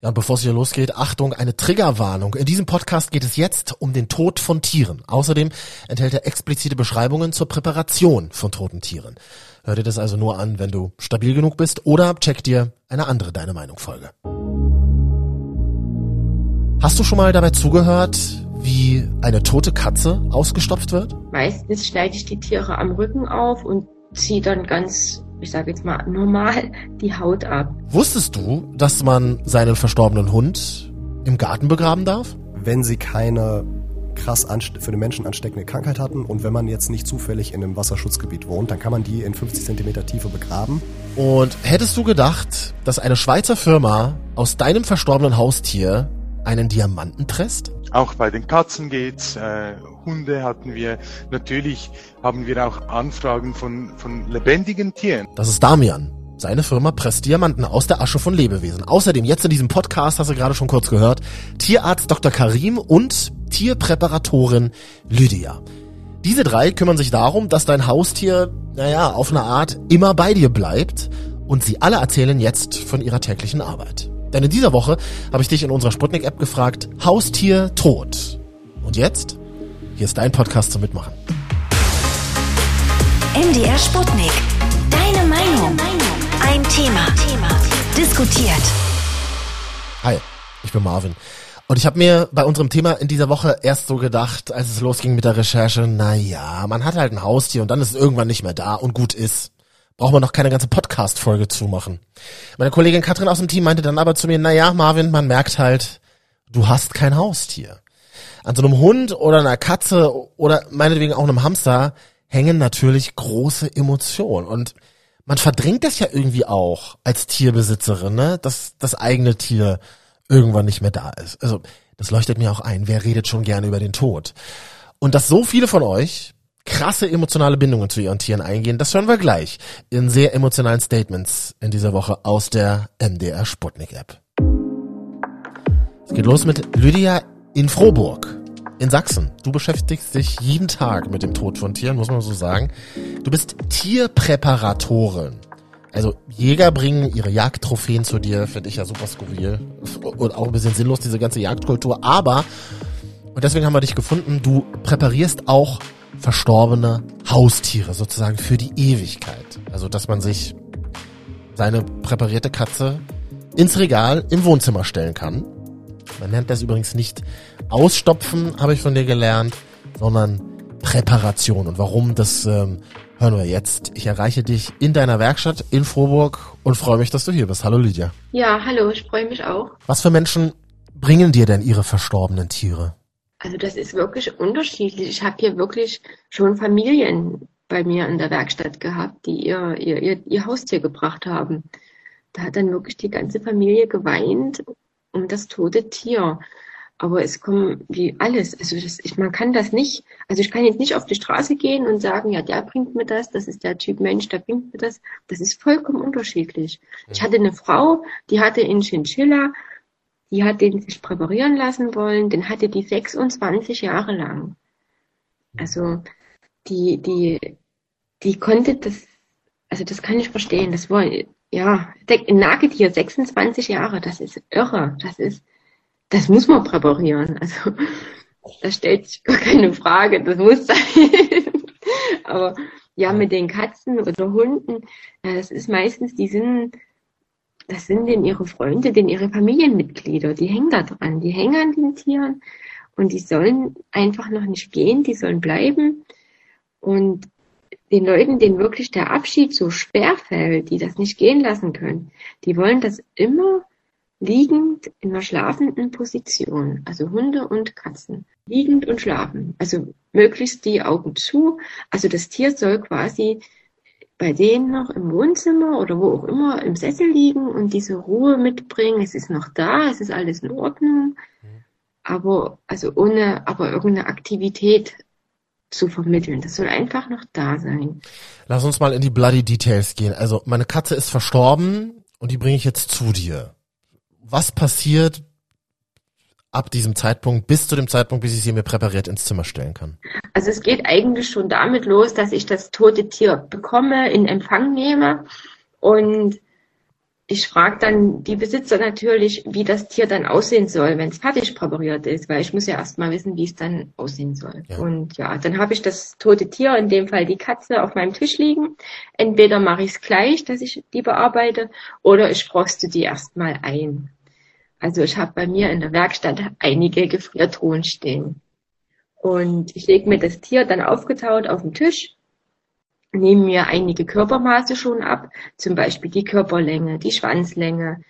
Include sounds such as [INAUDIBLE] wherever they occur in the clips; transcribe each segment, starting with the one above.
Ja, und bevor es hier losgeht, Achtung, eine Triggerwarnung. In diesem Podcast geht es jetzt um den Tod von Tieren. Außerdem enthält er explizite Beschreibungen zur Präparation von toten Tieren. Hör dir das also nur an, wenn du stabil genug bist oder check dir eine andere Deine Meinung Folge. Hast du schon mal dabei zugehört, wie eine tote Katze ausgestopft wird? Meistens schneide ich die Tiere am Rücken auf und ziehe dann ganz ich sage jetzt mal, normal die Haut ab. Wusstest du, dass man seinen verstorbenen Hund im Garten begraben darf? Wenn sie keine krass für den Menschen ansteckende Krankheit hatten und wenn man jetzt nicht zufällig in einem Wasserschutzgebiet wohnt, dann kann man die in 50 Zentimeter Tiefe begraben. Und hättest du gedacht, dass eine Schweizer Firma aus deinem verstorbenen Haustier einen Diamanten presst? Auch bei den Katzen geht's, äh, Hunde hatten wir. Natürlich haben wir auch Anfragen von, von lebendigen Tieren. Das ist Damian. Seine Firma presst Diamanten aus der Asche von Lebewesen. Außerdem jetzt in diesem Podcast, hast du gerade schon kurz gehört, Tierarzt Dr. Karim und Tierpräparatorin Lydia. Diese drei kümmern sich darum, dass dein Haustier, naja, auf eine Art immer bei dir bleibt und sie alle erzählen jetzt von ihrer täglichen Arbeit. Denn in dieser Woche habe ich dich in unserer Sputnik-App gefragt, Haustier tot. Und jetzt? Hier ist dein Podcast zum Mitmachen. MDR Sputnik. Deine Meinung. Ein Thema. Thema. Diskutiert. Hi, ich bin Marvin. Und ich habe mir bei unserem Thema in dieser Woche erst so gedacht, als es losging mit der Recherche, na ja, man hat halt ein Haustier und dann ist es irgendwann nicht mehr da und gut ist braucht man noch keine ganze Podcast-Folge zumachen. Meine Kollegin Katrin aus dem Team meinte dann aber zu mir, na ja, Marvin, man merkt halt, du hast kein Haustier. An so einem Hund oder einer Katze oder meinetwegen auch einem Hamster hängen natürlich große Emotionen und man verdrängt das ja irgendwie auch als Tierbesitzerin, ne, dass das eigene Tier irgendwann nicht mehr da ist. Also, das leuchtet mir auch ein. Wer redet schon gerne über den Tod? Und dass so viele von euch krasse emotionale Bindungen zu ihren Tieren eingehen. Das hören wir gleich in sehr emotionalen Statements in dieser Woche aus der MDR Sputnik App. Es geht los mit Lydia in Frohburg in Sachsen. Du beschäftigst dich jeden Tag mit dem Tod von Tieren, muss man so sagen. Du bist Tierpräparatorin. Also Jäger bringen ihre Jagdtrophäen zu dir, finde ich ja super skurril und auch ein bisschen sinnlos, diese ganze Jagdkultur. Aber, und deswegen haben wir dich gefunden, du präparierst auch verstorbene Haustiere sozusagen für die Ewigkeit. Also, dass man sich seine präparierte Katze ins Regal im Wohnzimmer stellen kann. Man nennt das übrigens nicht Ausstopfen, habe ich von dir gelernt, sondern Präparation. Und warum, das ähm, hören wir jetzt. Ich erreiche dich in deiner Werkstatt in Vorburg und freue mich, dass du hier bist. Hallo Lydia. Ja, hallo, ich freue mich auch. Was für Menschen bringen dir denn ihre verstorbenen Tiere? Also das ist wirklich unterschiedlich. Ich habe hier wirklich schon Familien bei mir in der Werkstatt gehabt, die ihr, ihr, ihr, ihr Haustier gebracht haben. Da hat dann wirklich die ganze Familie geweint um das tote Tier. Aber es kommt wie alles. Also das, ich, man kann das nicht, also ich kann jetzt nicht auf die Straße gehen und sagen, ja, der bringt mir das, das ist der Typ Mensch, der bringt mir das. Das ist vollkommen unterschiedlich. Ich hatte eine Frau, die hatte in Chinchilla die hat den sich präparieren lassen wollen, den hatte die 26 Jahre lang. Also die, die, die konnte das, also das kann ich verstehen. Das war, ja, ein Nagetier, 26 Jahre, das ist irre. Das ist, das muss man präparieren. Also da stellt sich gar keine Frage, das muss sein. [LAUGHS] Aber ja, mit den Katzen oder Hunden, das ist meistens, die sind das sind denn ihre Freunde, denn ihre Familienmitglieder, die hängen da dran, die hängen an den Tieren. Und die sollen einfach noch nicht gehen, die sollen bleiben. Und den Leuten, denen wirklich der Abschied so schwer fällt, die das nicht gehen lassen können, die wollen das immer liegend in einer schlafenden Position, also Hunde und Katzen, liegend und schlafen, also möglichst die Augen zu, also das Tier soll quasi bei denen noch im Wohnzimmer oder wo auch immer im Sessel liegen und diese Ruhe mitbringen. Es ist noch da, es ist alles in Ordnung, aber also ohne aber irgendeine Aktivität zu vermitteln. Das soll einfach noch da sein. Lass uns mal in die bloody Details gehen. Also meine Katze ist verstorben und die bringe ich jetzt zu dir. Was passiert, ab diesem Zeitpunkt bis zu dem Zeitpunkt, bis ich sie mir präpariert ins Zimmer stellen kann? Also es geht eigentlich schon damit los, dass ich das tote Tier bekomme, in Empfang nehme und ich frage dann die Besitzer natürlich, wie das Tier dann aussehen soll, wenn es fertig präpariert ist, weil ich muss ja erst mal wissen, wie es dann aussehen soll. Ja. Und ja, dann habe ich das tote Tier, in dem Fall die Katze, auf meinem Tisch liegen. Entweder mache ich es gleich, dass ich die bearbeite, oder ich froste die erstmal ein. Also ich habe bei mir in der Werkstatt einige Gefriertruhen stehen. Und ich lege mir das Tier dann aufgetaut auf den Tisch nehme mir einige Körpermaße schon ab, zum Beispiel die Körperlänge, die Schwanzlänge,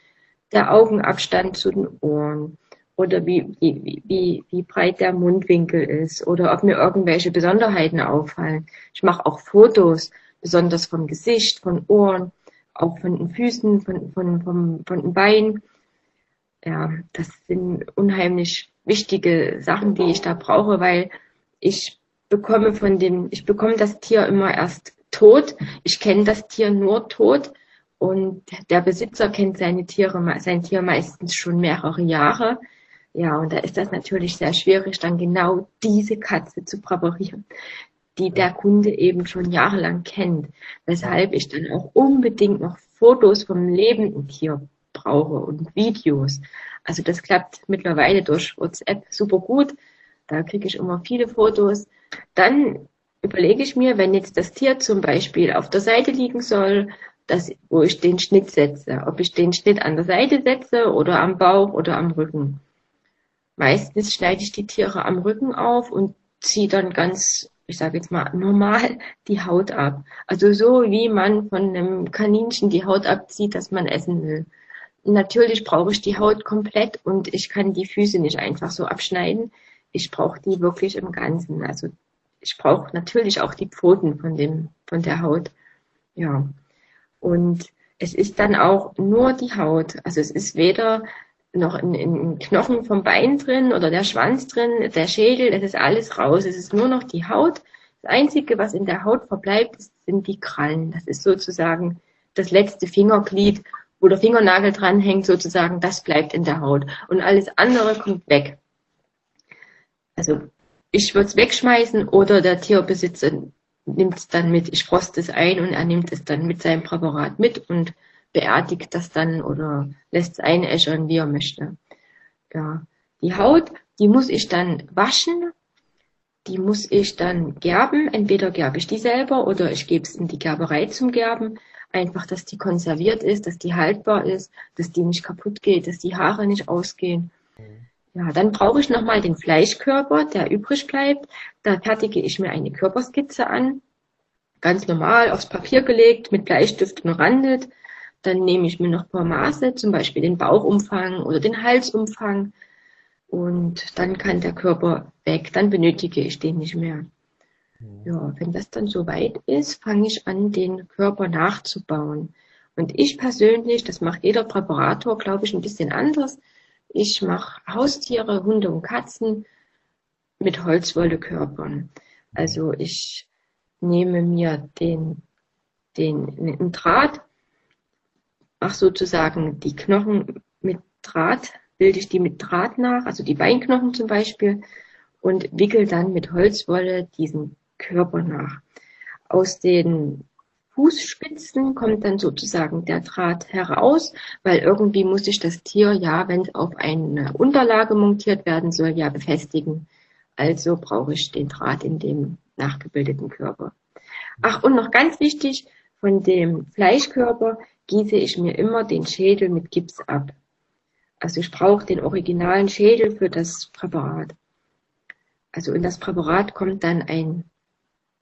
der Augenabstand zu den Ohren oder wie, wie, wie, wie breit der Mundwinkel ist oder ob mir irgendwelche Besonderheiten auffallen. Ich mache auch Fotos, besonders vom Gesicht, von Ohren, auch von den Füßen, von, von, von, von den Beinen. Ja, das sind unheimlich wichtige Sachen, die ich da brauche, weil ich bekomme von dem, ich bekomme das Tier immer erst tot. Ich kenne das Tier nur tot und der Besitzer kennt seine Tiere, sein Tier meistens schon mehrere Jahre. Ja, und da ist das natürlich sehr schwierig, dann genau diese Katze zu präparieren, die der Kunde eben schon jahrelang kennt. Weshalb ich dann auch unbedingt noch Fotos vom lebenden Tier brauche und Videos. Also das klappt mittlerweile durch WhatsApp super gut. Da kriege ich immer viele Fotos. Dann überlege ich mir, wenn jetzt das Tier zum Beispiel auf der Seite liegen soll, dass, wo ich den Schnitt setze, ob ich den Schnitt an der Seite setze oder am Bauch oder am Rücken. Meistens schneide ich die Tiere am Rücken auf und ziehe dann ganz, ich sage jetzt mal, normal die Haut ab. Also so wie man von einem Kaninchen die Haut abzieht, dass man essen will. Natürlich brauche ich die Haut komplett und ich kann die Füße nicht einfach so abschneiden. Ich brauche die wirklich im Ganzen. Also ich brauche natürlich auch die Pfoten von dem, von der Haut. Ja. Und es ist dann auch nur die Haut. Also es ist weder noch ein, ein Knochen vom Bein drin oder der Schwanz drin, der Schädel, das ist alles raus. Es ist nur noch die Haut. Das Einzige, was in der Haut verbleibt, sind die Krallen. Das ist sozusagen das letzte Fingerglied, wo der Fingernagel dranhängt, sozusagen, das bleibt in der Haut. Und alles andere kommt weg. Also ich würde es wegschmeißen oder der Tierbesitzer nimmt es dann mit. Ich froste es ein und er nimmt es dann mit seinem Präparat mit und beerdigt das dann oder lässt es einäschern, wie er möchte. Ja. Die Haut, die muss ich dann waschen, die muss ich dann gerben. Entweder gerbe ich die selber oder ich gebe es in die Gerberei zum Gerben. Einfach, dass die konserviert ist, dass die haltbar ist, dass die nicht kaputt geht, dass die Haare nicht ausgehen. Ja, dann brauche ich nochmal den Fleischkörper, der übrig bleibt. Da fertige ich mir eine Körperskizze an. Ganz normal aufs Papier gelegt, mit Bleistift umrandet. Dann nehme ich mir noch ein paar Maße, zum Beispiel den Bauchumfang oder den Halsumfang. Und dann kann der Körper weg. Dann benötige ich den nicht mehr. Ja, wenn das dann soweit ist, fange ich an, den Körper nachzubauen. Und ich persönlich, das macht jeder Präparator, glaube ich, ein bisschen anders. Ich mache Haustiere, Hunde und Katzen mit Holzwollekörpern. Also ich nehme mir den, den, Draht, mache sozusagen die Knochen mit Draht, bilde ich die mit Draht nach, also die Beinknochen zum Beispiel, und wickel dann mit Holzwolle diesen Körper nach. Aus den Fußspitzen kommt dann sozusagen der Draht heraus, weil irgendwie muss sich das Tier ja, wenn es auf eine Unterlage montiert werden soll, ja befestigen. Also brauche ich den Draht in dem nachgebildeten Körper. Ach, und noch ganz wichtig, von dem Fleischkörper gieße ich mir immer den Schädel mit Gips ab. Also ich brauche den originalen Schädel für das Präparat. Also in das Präparat kommt dann ein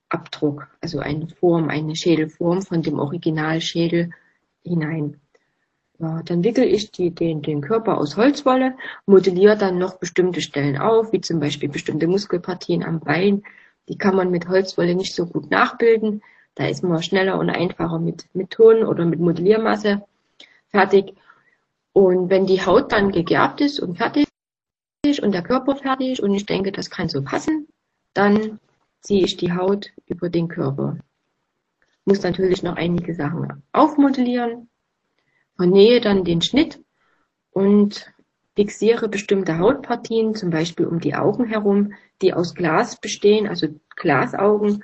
Abdruck, also eine Form, eine Schädelform von dem Originalschädel hinein. Ja, dann wickel ich die, den, den Körper aus Holzwolle, modelliere dann noch bestimmte Stellen auf, wie zum Beispiel bestimmte Muskelpartien am Bein. Die kann man mit Holzwolle nicht so gut nachbilden. Da ist man schneller und einfacher mit, mit Ton oder mit Modelliermasse fertig. Und wenn die Haut dann gegerbt ist und fertig und der Körper fertig und ich denke, das kann so passen, dann ziehe ich die Haut über den Körper. Muss natürlich noch einige Sachen aufmodellieren, vernähe dann den Schnitt und fixiere bestimmte Hautpartien, zum Beispiel um die Augen herum, die aus Glas bestehen, also Glasaugen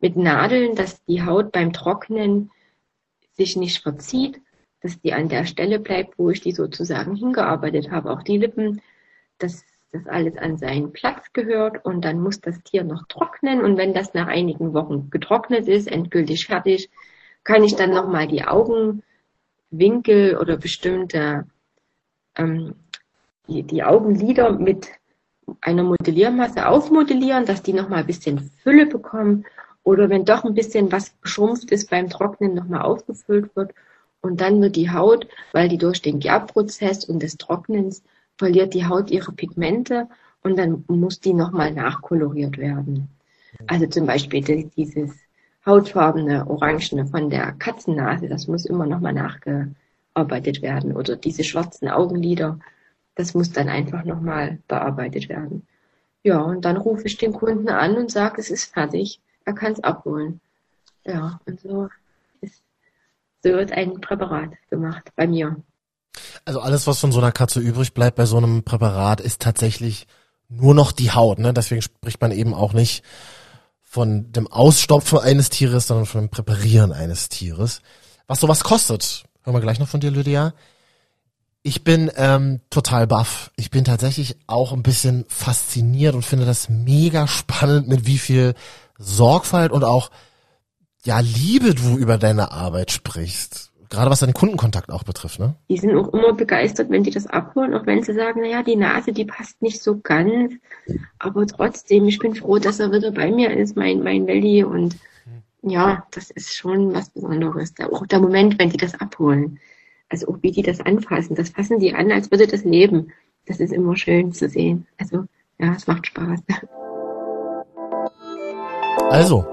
mit Nadeln, dass die Haut beim Trocknen sich nicht verzieht, dass die an der Stelle bleibt, wo ich die sozusagen hingearbeitet habe. Auch die Lippen, dass das alles an seinen Platz gehört und dann muss das Tier noch trocknen. Und wenn das nach einigen Wochen getrocknet ist, endgültig fertig, kann ich dann nochmal die Augenwinkel oder bestimmte ähm, die, die Augenlider mit einer Modelliermasse aufmodellieren, dass die nochmal ein bisschen Fülle bekommen. Oder wenn doch ein bisschen was geschrumpft ist beim Trocknen nochmal aufgefüllt wird. Und dann wird die Haut, weil die durch den Gärprozess und des Trocknens verliert die Haut ihre Pigmente und dann muss die nochmal nachkoloriert werden. Also zum Beispiel dieses hautfarbene Orangene von der Katzennase, das muss immer nochmal nachgearbeitet werden. Oder diese schwarzen Augenlider, das muss dann einfach nochmal bearbeitet werden. Ja, und dann rufe ich den Kunden an und sage, es ist fertig, er kann es abholen. Ja, und so, ist, so wird ein Präparat gemacht bei mir. Also alles, was von so einer Katze übrig bleibt bei so einem Präparat, ist tatsächlich nur noch die Haut. Ne? Deswegen spricht man eben auch nicht von dem Ausstopfen eines Tieres, sondern von dem Präparieren eines Tieres. Was sowas kostet, hören wir gleich noch von dir, Lydia. Ich bin ähm, total baff. Ich bin tatsächlich auch ein bisschen fasziniert und finde das mega spannend, mit wie viel Sorgfalt und auch ja Liebe du über deine Arbeit sprichst. Gerade was deinen Kundenkontakt auch betrifft, ne? Die sind auch immer begeistert, wenn die das abholen, auch wenn sie sagen, naja, die Nase, die passt nicht so ganz. Aber trotzdem, ich bin froh, dass er wieder bei mir ist, mein, mein Welli. Und ja, das ist schon was Besonderes. Auch der Moment, wenn die das abholen. Also auch wie die das anfassen. Das fassen die an, als würde das leben. Das ist immer schön zu sehen. Also, ja, es macht Spaß. Also,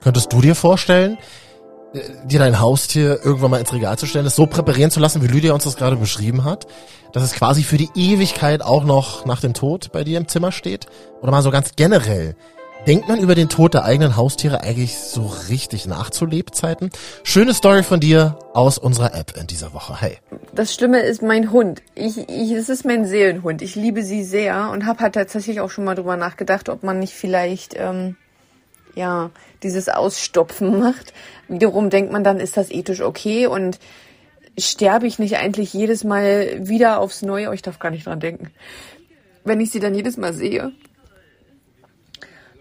könntest du dir vorstellen, dir dein Haustier irgendwann mal ins Regal zu stellen, es so präparieren zu lassen, wie Lydia uns das gerade beschrieben hat, dass es quasi für die Ewigkeit auch noch nach dem Tod bei dir im Zimmer steht? Oder mal so ganz generell. Denkt man über den Tod der eigenen Haustiere eigentlich so richtig nach zu Lebzeiten? Schöne Story von dir aus unserer App in dieser Woche. Hey. Das Schlimme ist mein Hund. Ich, ich, es ist mein Seelenhund. Ich liebe sie sehr und habe halt tatsächlich auch schon mal drüber nachgedacht, ob man nicht vielleicht ähm, ja dieses Ausstopfen macht. Wiederum denkt man dann, ist das ethisch okay und sterbe ich nicht eigentlich jedes Mal wieder aufs Neue? Oh, ich darf gar nicht dran denken. Wenn ich sie dann jedes Mal sehe.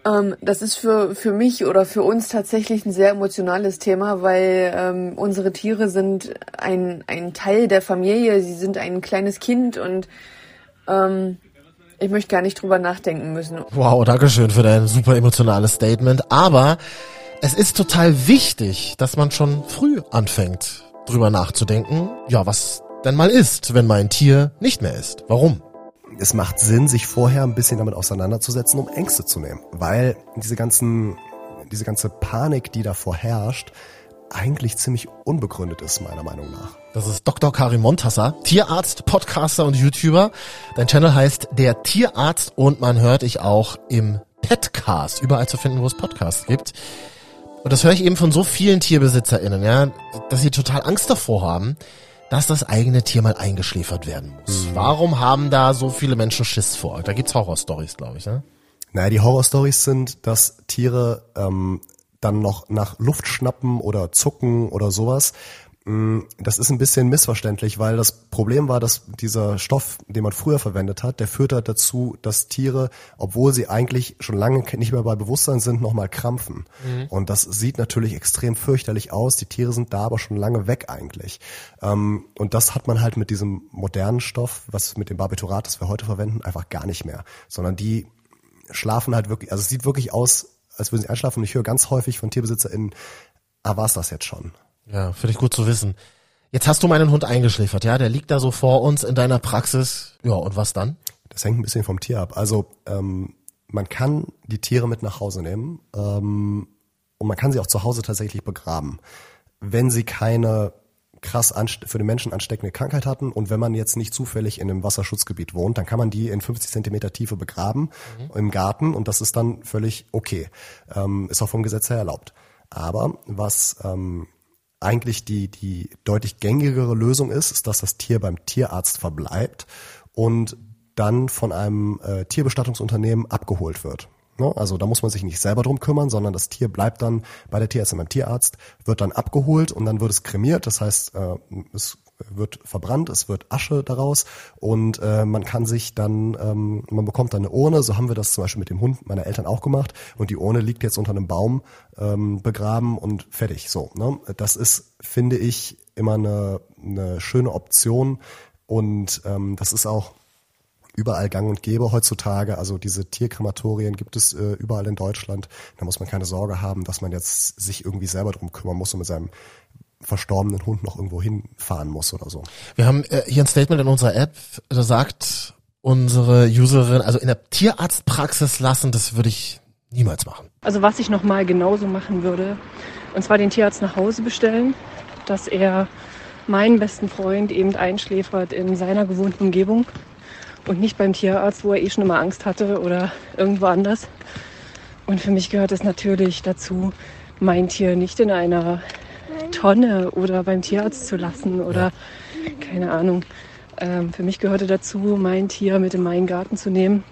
Ähm, das ist für, für mich oder für uns tatsächlich ein sehr emotionales Thema, weil ähm, unsere Tiere sind ein, ein Teil der Familie. Sie sind ein kleines Kind und ähm, ich möchte gar nicht drüber nachdenken müssen. Wow, danke schön für dein super emotionales Statement. Aber es ist total wichtig, dass man schon früh anfängt, drüber nachzudenken, ja, was denn mal ist, wenn mein Tier nicht mehr ist. Warum? Es macht Sinn, sich vorher ein bisschen damit auseinanderzusetzen, um Ängste zu nehmen. Weil diese ganzen, diese ganze Panik, die davor herrscht, eigentlich ziemlich unbegründet ist, meiner Meinung nach. Das ist Dr. Karim Montasser, Tierarzt, Podcaster und YouTuber. Dein Channel heißt Der Tierarzt und man hört dich auch im Petcast, überall zu finden, wo es Podcasts gibt. Und das höre ich eben von so vielen TierbesitzerInnen, ja, dass sie total Angst davor haben, dass das eigene Tier mal eingeschläfert werden muss. Mhm. Warum haben da so viele Menschen Schiss vor? Da gibt's Horrorstories, glaube ich, ne? Naja, die Horrorstories sind, dass Tiere ähm, dann noch nach Luft schnappen oder zucken oder sowas. Mm, das ist ein bisschen missverständlich, weil das Problem war, dass dieser Stoff, den man früher verwendet hat, der führt halt dazu, dass Tiere, obwohl sie eigentlich schon lange nicht mehr bei Bewusstsein sind, nochmal krampfen. Mhm. Und das sieht natürlich extrem fürchterlich aus. Die Tiere sind da aber schon lange weg eigentlich. Ähm, und das hat man halt mit diesem modernen Stoff, was mit dem Barbiturat, das wir heute verwenden, einfach gar nicht mehr. Sondern die schlafen halt wirklich, also es sieht wirklich aus, als würden sie einschlafen. Und ich höre ganz häufig von TierbesitzerInnen, ah, war's das jetzt schon? Ja, finde ich gut zu wissen. Jetzt hast du meinen Hund eingeschläfert, ja? Der liegt da so vor uns in deiner Praxis. Ja, und was dann? Das hängt ein bisschen vom Tier ab. Also ähm, man kann die Tiere mit nach Hause nehmen ähm, und man kann sie auch zu Hause tatsächlich begraben, wenn sie keine krass für den Menschen ansteckende Krankheit hatten und wenn man jetzt nicht zufällig in einem Wasserschutzgebiet wohnt, dann kann man die in 50 Zentimeter Tiefe begraben mhm. im Garten und das ist dann völlig okay. Ähm, ist auch vom Gesetz her erlaubt. Aber was ähm, eigentlich die, die deutlich gängigere Lösung ist, ist, dass das Tier beim Tierarzt verbleibt und dann von einem äh, Tierbestattungsunternehmen abgeholt wird. Ne? Also da muss man sich nicht selber drum kümmern, sondern das Tier bleibt dann bei der Tierärztin beim Tierarzt, wird dann abgeholt und dann wird es kremiert. Das heißt, äh, es wird verbrannt, es wird Asche daraus und äh, man kann sich dann, ähm, man bekommt dann eine Urne, so haben wir das zum Beispiel mit dem Hund meiner Eltern auch gemacht und die Urne liegt jetzt unter einem Baum ähm, begraben und fertig. So, ne? Das ist, finde ich, immer eine, eine schöne Option und ähm, das ist auch überall gang und gäbe heutzutage. Also diese Tierkrematorien gibt es äh, überall in Deutschland. Da muss man keine Sorge haben, dass man jetzt sich irgendwie selber drum kümmern muss und mit seinem verstorbenen Hund noch irgendwo hinfahren muss oder so. Wir haben äh, hier ein Statement in unserer App, da sagt unsere Userin, also in der Tierarztpraxis lassen, das würde ich niemals machen. Also was ich nochmal genauso machen würde, und zwar den Tierarzt nach Hause bestellen, dass er meinen besten Freund eben einschläfert in seiner gewohnten Umgebung und nicht beim Tierarzt, wo er eh schon immer Angst hatte oder irgendwo anders. Und für mich gehört es natürlich dazu, mein Tier nicht in einer Tonne oder beim Tierarzt zu lassen oder keine Ahnung. Ähm, für mich gehörte dazu, mein Tier mit in meinen Garten zu nehmen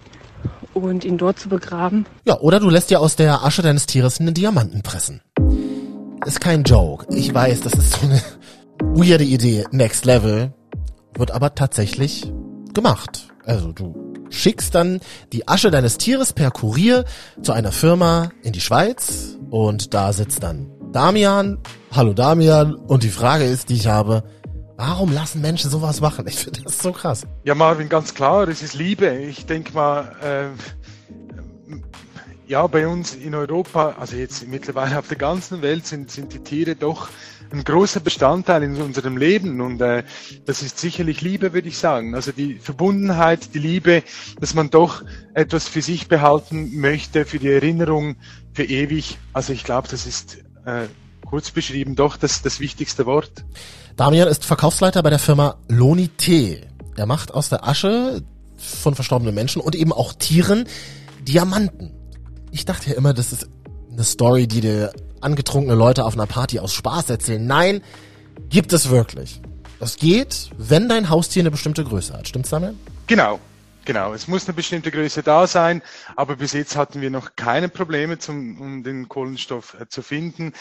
und ihn dort zu begraben. Ja, oder du lässt dir aus der Asche deines Tieres einen Diamanten pressen. Ist kein Joke. Ich weiß, das ist so eine weirde Idee, next level. Wird aber tatsächlich gemacht. Also du schickst dann die Asche deines Tieres per Kurier zu einer Firma in die Schweiz und da sitzt dann Damian. Hallo Damian. Und die Frage ist, die ich habe, warum lassen Menschen sowas machen? Ich finde das so krass. Ja, Marvin, ganz klar, es ist Liebe. Ich denke mal, äh, ja, bei uns in Europa, also jetzt mittlerweile auf der ganzen Welt, sind, sind die Tiere doch ein großer Bestandteil in unserem Leben und äh, das ist sicherlich Liebe, würde ich sagen. Also die Verbundenheit, die Liebe, dass man doch etwas für sich behalten möchte, für die Erinnerung, für ewig. Also ich glaube, das ist äh, kurz beschrieben doch das, das wichtigste Wort. Damian ist Verkaufsleiter bei der Firma Lonité. Er macht aus der Asche von verstorbenen Menschen und eben auch Tieren Diamanten. Ich dachte ja immer, das ist eine Story, die dir angetrunkene Leute auf einer Party aus Spaß erzählen. Nein, gibt es wirklich. Das geht, wenn dein Haustier eine bestimmte Größe hat. Stimmt's damit? Genau. Genau, es muss eine bestimmte Größe da sein, aber bis jetzt hatten wir noch keine Probleme, zum, um den Kohlenstoff äh, zu finden.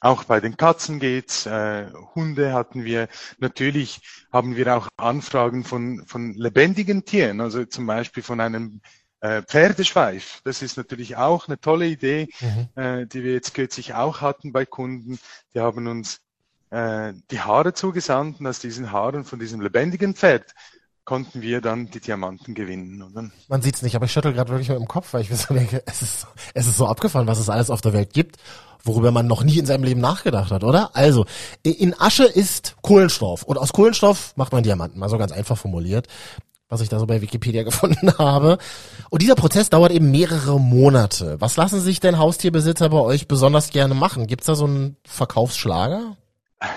Auch bei den Katzen geht's, äh, Hunde hatten wir. Natürlich haben wir auch Anfragen von, von lebendigen Tieren, also zum Beispiel von einem äh, Pferdeschweif, das ist natürlich auch eine tolle Idee, mhm. äh, die wir jetzt kürzlich auch hatten bei Kunden. Die haben uns äh, die Haare zugesandt und aus diesen Haaren von diesem lebendigen Pferd konnten wir dann die Diamanten gewinnen. Oder? Man sieht's nicht, aber ich schüttel gerade wirklich mit dem Kopf, weil ich so denke, [LAUGHS] es ist, es ist so abgefahren, was es alles auf der Welt gibt, worüber man noch nie in seinem Leben nachgedacht hat, oder? Also, in Asche ist Kohlenstoff und aus Kohlenstoff macht man Diamanten, mal so ganz einfach formuliert was ich da so bei Wikipedia [LAUGHS] gefunden habe. Und dieser Prozess dauert eben mehrere Monate. Was lassen sich denn Haustierbesitzer bei euch besonders gerne machen? Gibt's da so einen Verkaufsschlager?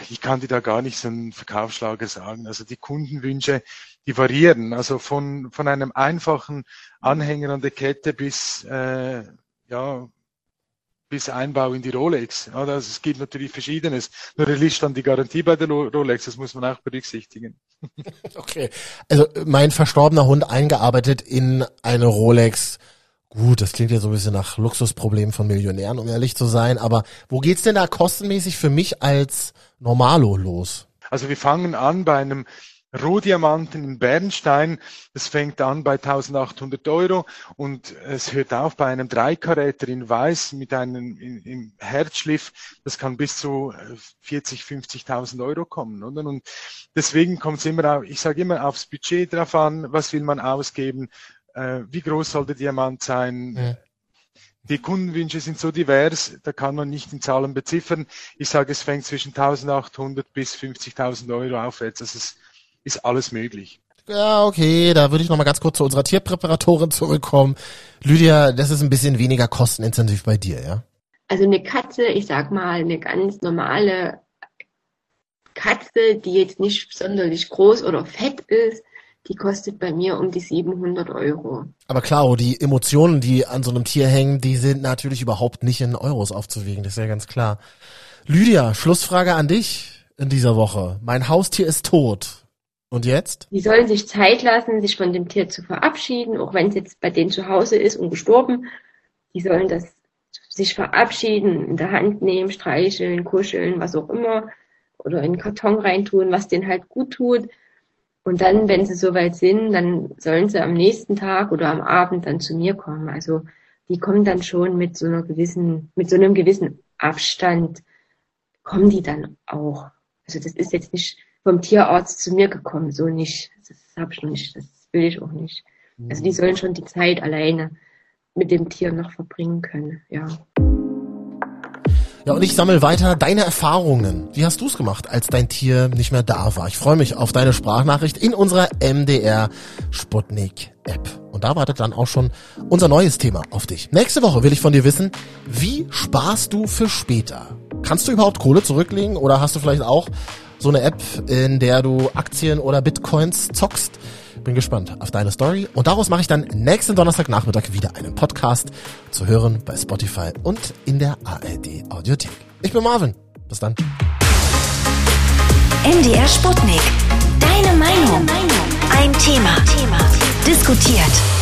Ich kann dir da gar nicht so einen Verkaufsschlager sagen. Also die Kundenwünsche, die variieren. Also von, von einem einfachen Anhänger an der Kette bis, äh, ja, bis Einbau in die Rolex. Also es gibt natürlich Verschiedenes. Nur liest dann die Garantie bei der Rolex, das muss man auch berücksichtigen. [LAUGHS] Okay. Also mein verstorbener Hund eingearbeitet in eine Rolex. Gut, das klingt ja so ein bisschen nach Luxusproblemen von Millionären, um ehrlich zu sein. Aber wo geht's denn da kostenmäßig für mich als Normalo los? Also wir fangen an bei einem Rohdiamanten in Bernstein. Das fängt an bei 1800 Euro und es hört auf bei einem Dreikaräter in Weiß mit einem im Herzschliff. Das kann bis zu 40, äh, 50.000 Euro kommen. Oder? Und deswegen kommt es immer, auf, ich sage immer aufs Budget drauf an, was will man ausgeben, äh, wie groß soll der Diamant sein. Ja. Die Kundenwünsche sind so divers, da kann man nicht in Zahlen beziffern. Ich sage, es fängt zwischen 1800 bis 50.000 Euro aufwärts. Das ist ist alles möglich. Ja, okay, da würde ich noch mal ganz kurz zu unserer Tierpräparatorin zurückkommen. Lydia, das ist ein bisschen weniger kostenintensiv bei dir, ja? Also eine Katze, ich sag mal, eine ganz normale Katze, die jetzt nicht sonderlich groß oder fett ist, die kostet bei mir um die 700 Euro. Aber klar, die Emotionen, die an so einem Tier hängen, die sind natürlich überhaupt nicht in Euros aufzuwiegen, das ist ja ganz klar. Lydia, Schlussfrage an dich in dieser Woche. Mein Haustier ist tot. Und jetzt? Die sollen sich Zeit lassen, sich von dem Tier zu verabschieden, auch wenn es jetzt bei denen zu Hause ist und gestorben. Die sollen das sich verabschieden, in der Hand nehmen, streicheln, kuscheln, was auch immer. oder in einen Karton reintun, was denen halt gut tut. Und dann, wenn sie soweit sind, dann sollen sie am nächsten Tag oder am Abend dann zu mir kommen. Also die kommen dann schon mit so einer gewissen, mit so einem gewissen Abstand, kommen die dann auch. Also das ist jetzt nicht vom Tierarzt zu mir gekommen, so nicht. Das habe ich noch nicht, das will ich auch nicht. Also die sollen schon die Zeit alleine mit dem Tier noch verbringen können, ja. Ja, und ich sammle weiter deine Erfahrungen. Wie hast du es gemacht, als dein Tier nicht mehr da war? Ich freue mich auf deine Sprachnachricht in unserer MDR Sputnik App. Und da wartet dann auch schon unser neues Thema auf dich. Nächste Woche will ich von dir wissen, wie sparst du für später? Kannst du überhaupt Kohle zurücklegen oder hast du vielleicht auch so eine App, in der du Aktien oder Bitcoins zockst? Bin gespannt auf deine Story. Und daraus mache ich dann nächsten Donnerstagnachmittag wieder einen Podcast zu hören bei Spotify und in der ARD Audiothek. Ich bin Marvin. Bis dann. MDR Sputnik. Deine Meinung. Ein Thema. Diskutiert.